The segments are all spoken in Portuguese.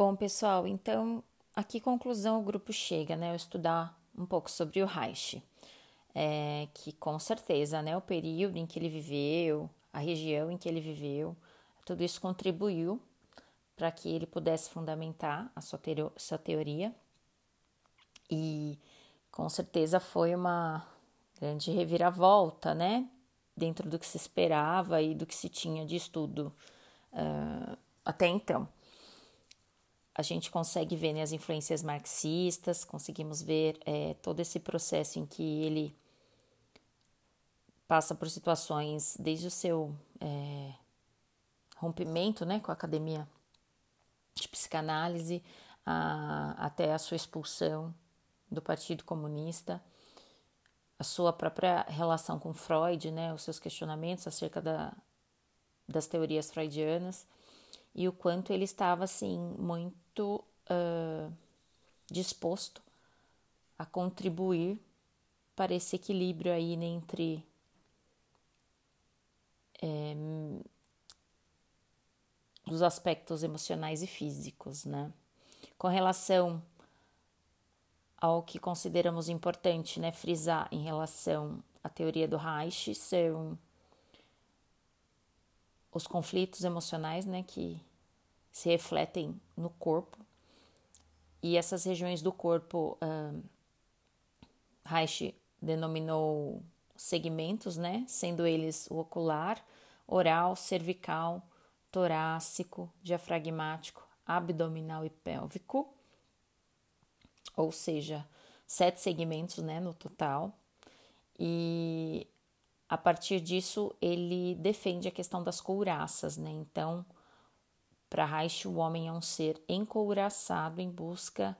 Bom, pessoal, então aqui conclusão o grupo chega, né? Eu estudar um pouco sobre o Reich, é, que com certeza, né, o período em que ele viveu, a região em que ele viveu, tudo isso contribuiu para que ele pudesse fundamentar a sua, teoria, sua teoria e com certeza foi uma grande reviravolta, né? Dentro do que se esperava e do que se tinha de estudo uh, até então a gente consegue ver né, as influências marxistas, conseguimos ver é, todo esse processo em que ele passa por situações desde o seu é, rompimento né, com a academia de psicanálise a, até a sua expulsão do Partido Comunista, a sua própria relação com Freud, né, os seus questionamentos acerca da, das teorias freudianas e o quanto ele estava assim muito uh, disposto a contribuir para esse equilíbrio aí entre é, os aspectos emocionais e físicos, né? Com relação ao que consideramos importante, né, frisar em relação à teoria do Reich, são os conflitos emocionais, né, que se refletem no corpo. E essas regiões do corpo, Reich denominou segmentos, né, sendo eles o ocular, oral, cervical, torácico, diafragmático, abdominal e pélvico, ou seja, sete segmentos, né, no total. E a partir disso, ele defende a questão das couraças, né? Então, para Reich, o homem é um ser encouraçado em busca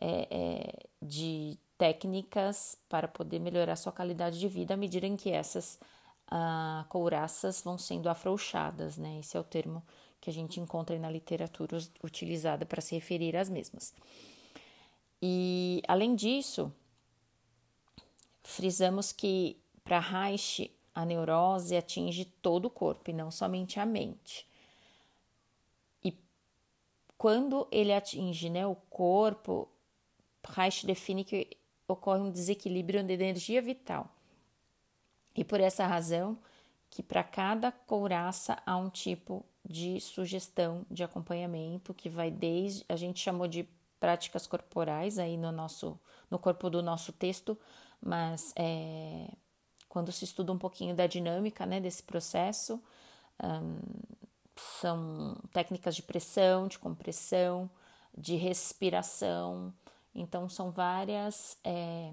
é, é, de técnicas para poder melhorar sua qualidade de vida à medida em que essas ah, couraças vão sendo afrouxadas, né? Esse é o termo que a gente encontra na literatura utilizada para se referir às mesmas. E, além disso, frisamos que para Reich, a neurose atinge todo o corpo e não somente a mente. Quando ele atinge né, o corpo, Reich define que ocorre um desequilíbrio de energia vital. E por essa razão que para cada couraça há um tipo de sugestão de acompanhamento que vai desde a gente chamou de práticas corporais aí no nosso no corpo do nosso texto, mas é, quando se estuda um pouquinho da dinâmica né, desse processo, são técnicas de pressão, de compressão, de respiração. Então, são várias é,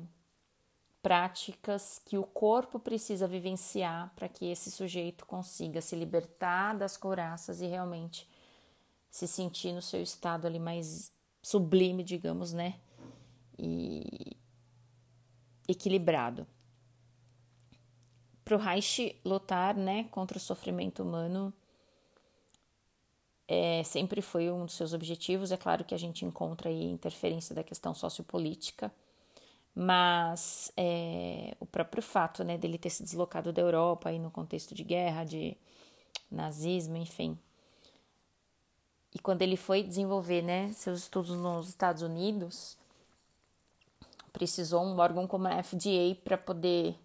práticas que o corpo precisa vivenciar para que esse sujeito consiga se libertar das couraças e realmente se sentir no seu estado ali mais sublime, digamos, né? E equilibrado para o Reich lutar né, contra o sofrimento humano é, sempre foi um dos seus objetivos. É claro que a gente encontra aí interferência da questão sociopolítica, mas é, o próprio fato né, dele ter se deslocado da Europa aí no contexto de guerra, de nazismo, enfim. E quando ele foi desenvolver né, seus estudos nos Estados Unidos, precisou um órgão como a FDA para poder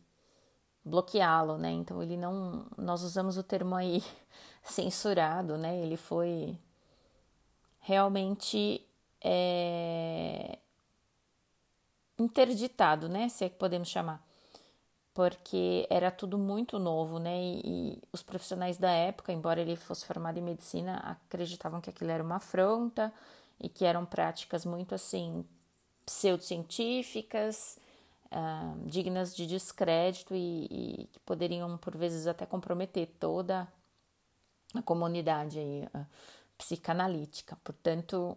bloqueá-lo, né? Então ele não, nós usamos o termo aí censurado, né? Ele foi realmente é, interditado, né? Se é que podemos chamar, porque era tudo muito novo, né? E, e os profissionais da época, embora ele fosse formado em medicina, acreditavam que aquilo era uma afronta e que eram práticas muito assim pseudocientíficas uh, dignas de descrédito e, e, que poderiam, por vezes, até comprometer toda a comunidade aí, uh, psicanalítica. Portanto,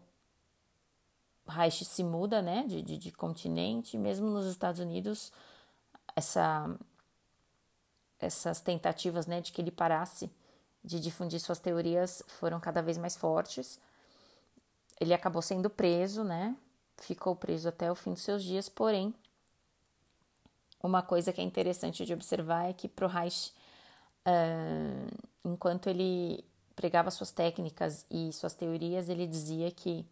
Reich se muda né, de, de, de continente, mesmo nos Estados Unidos, essa, essas tentativas né, de que ele parasse de difundir suas teorias foram cada vez mais fortes. Ele acabou sendo preso, né? Ficou preso até o fim dos seus dias, porém, uma coisa que é interessante de observar é que pro Reich, uh, enquanto ele pregava suas técnicas e suas teorias, ele dizia que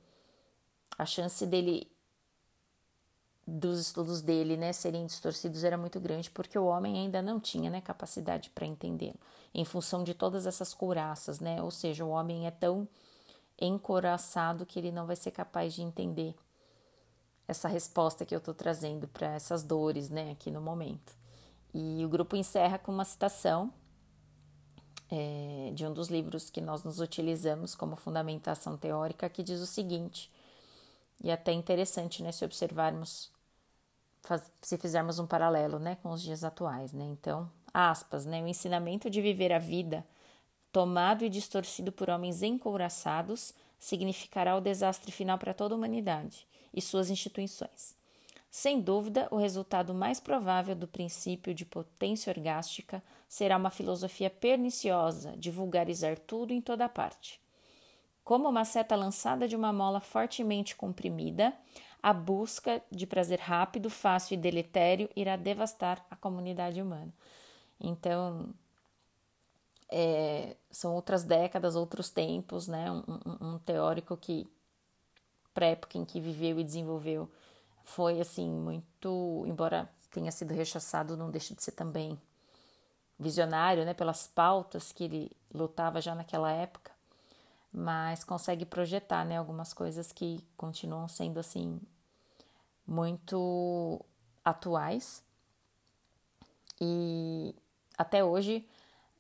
a chance dele dos estudos dele, né, serem distorcidos era muito grande porque o homem ainda não tinha, né, capacidade para entendê-lo, em função de todas essas couraças, né? Ou seja, o homem é tão encoraçado que ele não vai ser capaz de entender essa resposta que eu estou trazendo para essas dores, né, aqui no momento. E o grupo encerra com uma citação é, de um dos livros que nós nos utilizamos como fundamentação teórica, que diz o seguinte, e até interessante, né, se observarmos, faz, se fizermos um paralelo, né, com os dias atuais, né, então, aspas, né, o ensinamento de viver a vida tomado e distorcido por homens encouraçados significará o desastre final para toda a humanidade e suas instituições. Sem dúvida, o resultado mais provável do princípio de potência orgástica será uma filosofia perniciosa de vulgarizar tudo em toda parte. Como uma seta lançada de uma mola fortemente comprimida, a busca de prazer rápido, fácil e deletério irá devastar a comunidade humana. Então, é, são outras décadas, outros tempos, né? Um, um, um teórico que para época em que viveu e desenvolveu, foi assim muito, embora tenha sido rechaçado, não deixa de ser também visionário, né, pelas pautas que ele lutava já naquela época, mas consegue projetar, né, algumas coisas que continuam sendo assim muito atuais e até hoje,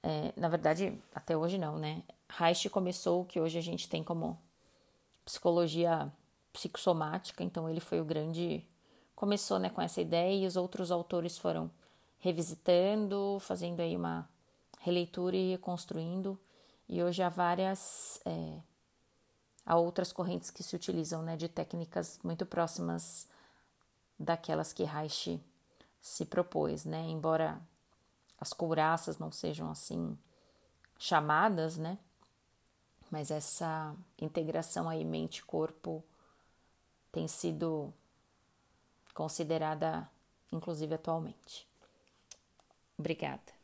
é, na verdade, até hoje não, né? Reich começou o que hoje a gente tem como psicologia psicossomática, então ele foi o grande. Começou né, com essa ideia e os outros autores foram revisitando, fazendo aí uma releitura e reconstruindo. E hoje há várias. É, há outras correntes que se utilizam né, de técnicas muito próximas daquelas que Reich se propôs, né? Embora as couraças não sejam assim chamadas, né? Mas essa integração aí mente-corpo tem sido considerada, inclusive atualmente. Obrigada.